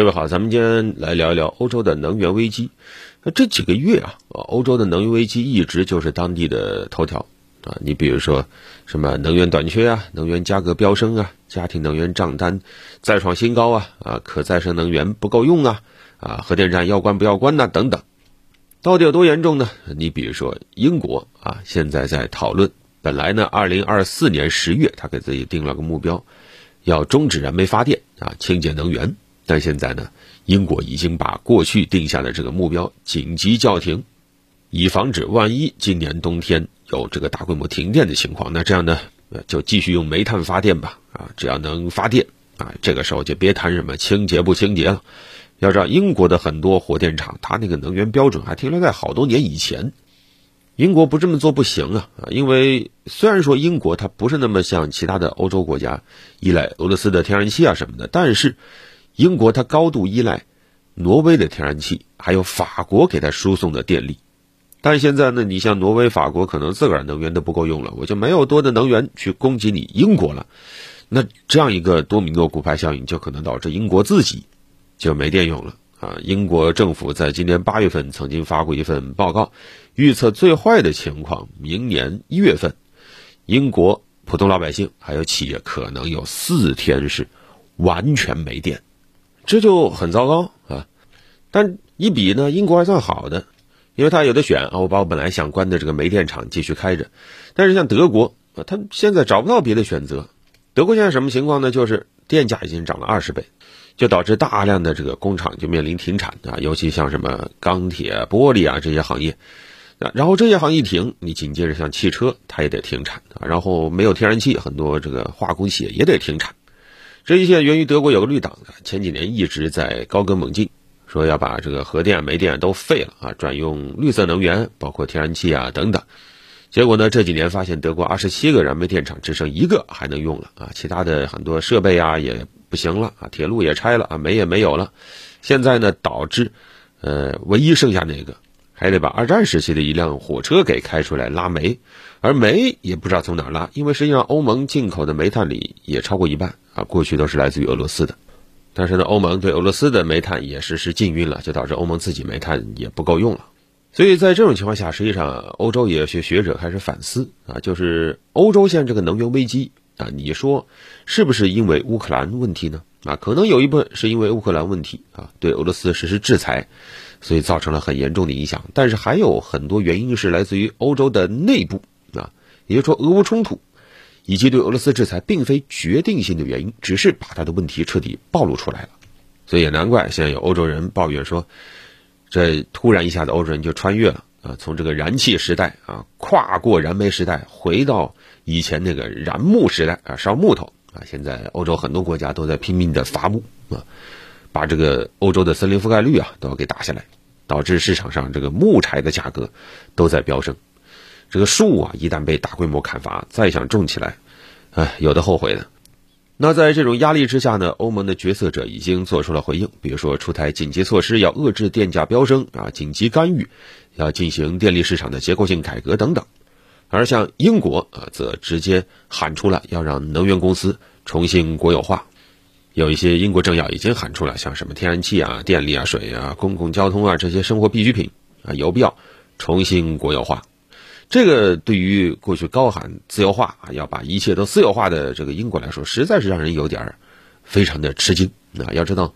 各位好，咱们今天来聊一聊欧洲的能源危机。那这几个月啊，欧洲的能源危机一直就是当地的头条啊。你比如说，什么能源短缺啊，能源价格飙升啊，家庭能源账单再创新高啊，啊，可再生能源不够用啊，啊，核电站要关不要关呐，等等。到底有多严重呢？你比如说英国啊，现在在讨论，本来呢，二零二四年十月，他给自己定了个目标，要终止燃煤发电啊，清洁能源。但现在呢，英国已经把过去定下的这个目标紧急叫停，以防止万一今年冬天有这个大规模停电的情况。那这样呢，就继续用煤炭发电吧。啊，只要能发电啊，这个时候就别谈什么清洁不清洁了。要知道，英国的很多火电厂，它那个能源标准还停留在好多年以前。英国不这么做不行啊啊！因为虽然说英国它不是那么像其他的欧洲国家依赖俄罗斯的天然气啊什么的，但是。英国它高度依赖挪威的天然气，还有法国给它输送的电力，但现在呢，你像挪威、法国可能自个儿能源都不够用了，我就没有多的能源去供给你英国了。那这样一个多米诺骨牌效应，就可能导致英国自己就没电用了啊！英国政府在今年八月份曾经发过一份报告，预测最坏的情况，明年一月份，英国普通老百姓还有企业可能有四天是完全没电。这就很糟糕啊！但一比呢，英国还算好的，因为他有的选啊，我把我本来想关的这个煤电厂继续开着。但是像德国啊，他现在找不到别的选择。德国现在什么情况呢？就是电价已经涨了二十倍，就导致大量的这个工厂就面临停产啊，尤其像什么钢铁、玻璃啊这些行业。然后这些行业一停，你紧接着像汽车，它也得停产啊。然后没有天然气，很多这个化工企业也得停产。这一切源于德国有个绿党前几年一直在高歌猛进，说要把这个核电、煤电都废了啊，转用绿色能源，包括天然气啊等等。结果呢，这几年发现德国二十七个燃煤电厂只剩一个还能用了啊，其他的很多设备啊也不行了啊，铁路也拆了啊，煤也没有了。现在呢，导致呃，唯一剩下那个还得把二战时期的一辆火车给开出来拉煤，而煤也不知道从哪儿拉，因为实际上欧盟进口的煤炭里也超过一半。啊，过去都是来自于俄罗斯的，但是呢，欧盟对俄罗斯的煤炭也实施禁运了，就导致欧盟自己煤炭也不够用了。所以在这种情况下，实际上欧洲也有些学者开始反思啊，就是欧洲现在这个能源危机啊，你说是不是因为乌克兰问题呢？啊，可能有一部分是因为乌克兰问题啊，对俄罗斯实施制裁，所以造成了很严重的影响。但是还有很多原因是来自于欧洲的内部啊，也就是说俄乌冲突。以及对俄罗斯制裁并非决定性的原因，只是把他的问题彻底暴露出来了，所以也难怪现在有欧洲人抱怨说，这突然一下子欧洲人就穿越了啊，从这个燃气时代啊，跨过燃煤时代，回到以前那个燃木时代啊，烧木头啊，现在欧洲很多国家都在拼命的伐木啊，把这个欧洲的森林覆盖率啊都要给打下来，导致市场上这个木柴的价格都在飙升。这个树啊，一旦被大规模砍伐，再想种起来，哎，有的后悔的。那在这种压力之下呢，欧盟的决策者已经做出了回应，比如说出台紧急措施，要遏制电价飙升啊，紧急干预，要进行电力市场的结构性改革等等。而像英国啊，则直接喊出了要让能源公司重新国有化。有一些英国政要已经喊出了，像什么天然气啊、电力啊、水啊、公共交通啊这些生活必需品啊，有必要重新国有化。这个对于过去高喊自由化啊，要把一切都私有化的这个英国来说，实在是让人有点非常的吃惊啊！要知道，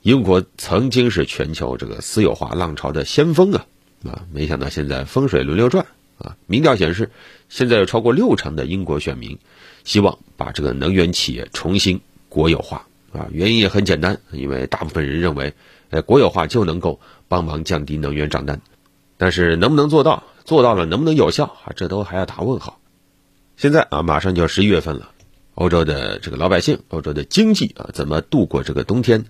英国曾经是全球这个私有化浪潮的先锋啊啊！没想到现在风水轮流转啊！民调显示，现在有超过六成的英国选民希望把这个能源企业重新国有化啊！原因也很简单，因为大部分人认为，呃，国有化就能够帮忙降低能源账单，但是能不能做到？做到了能不能有效啊？这都还要打问号。现在啊，马上就要十一月份了，欧洲的这个老百姓，欧洲的经济啊，怎么度过这个冬天？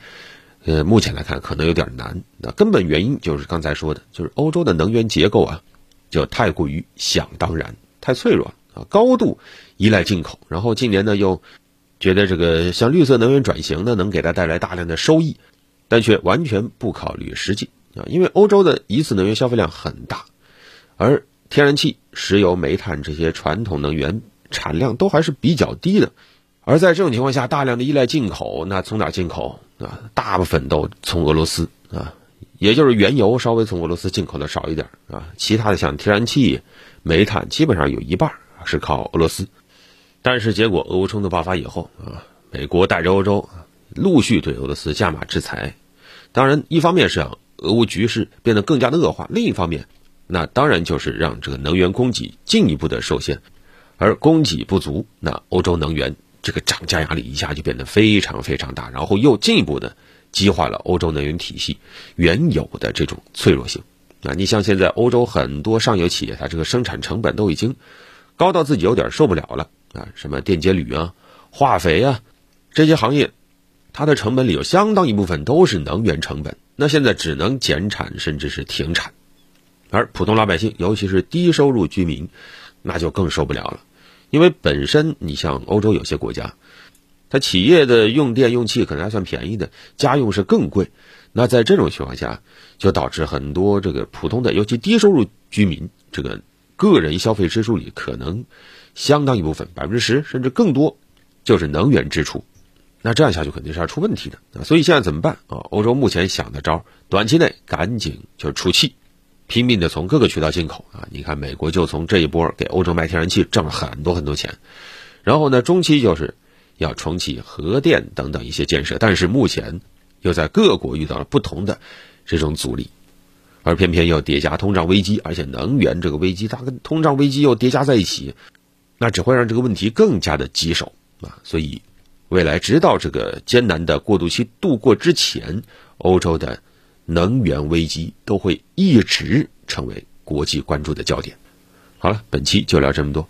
呃，目前来看可能有点难。那根本原因就是刚才说的，就是欧洲的能源结构啊，就太过于想当然，太脆弱啊，高度依赖进口。然后近年呢，又觉得这个像绿色能源转型呢，能给它带来大量的收益，但却完全不考虑实际啊，因为欧洲的一次能源消费量很大。而天然气、石油、煤炭这些传统能源产量都还是比较低的，而在这种情况下，大量的依赖进口，那从哪进口？啊，大部分都从俄罗斯啊，也就是原油稍微从俄罗斯进口的少一点啊，其他的像天然气、煤炭，基本上有一半是靠俄罗斯。但是结果俄乌冲突爆发以后啊，美国带着欧洲陆续对俄罗斯加码制裁，当然一方面是让俄乌局势变得更加的恶化，另一方面，那当然就是让这个能源供给进一步的受限，而供给不足，那欧洲能源这个涨价压力一下就变得非常非常大，然后又进一步的激化了欧洲能源体系原有的这种脆弱性。啊，你像现在欧洲很多上游企业，它这个生产成本都已经高到自己有点受不了了。啊，什么电解铝啊、化肥啊，这些行业，它的成本里有相当一部分都是能源成本。那现在只能减产，甚至是停产，而普通老百姓，尤其是低收入居民，那就更受不了了。因为本身你像欧洲有些国家，它企业的用电用气可能还算便宜的，家用是更贵。那在这种情况下，就导致很多这个普通的，尤其低收入居民，这个个人消费支出里可能。相当一部分，百分之十甚至更多，就是能源支出。那这样下去肯定是要出问题的！所以现在怎么办啊？欧洲目前想的招，短期内赶紧就出气，拼命的从各个渠道进口啊！你看美国就从这一波给欧洲卖天然气挣了很多很多钱，然后呢，中期就是要重启核电等等一些建设，但是目前又在各国遇到了不同的这种阻力，而偏偏又叠加通胀危机，而且能源这个危机它跟通胀危机又叠加在一起。那只会让这个问题更加的棘手啊！所以，未来直到这个艰难的过渡期度过之前，欧洲的能源危机都会一直成为国际关注的焦点。好了，本期就聊这么多。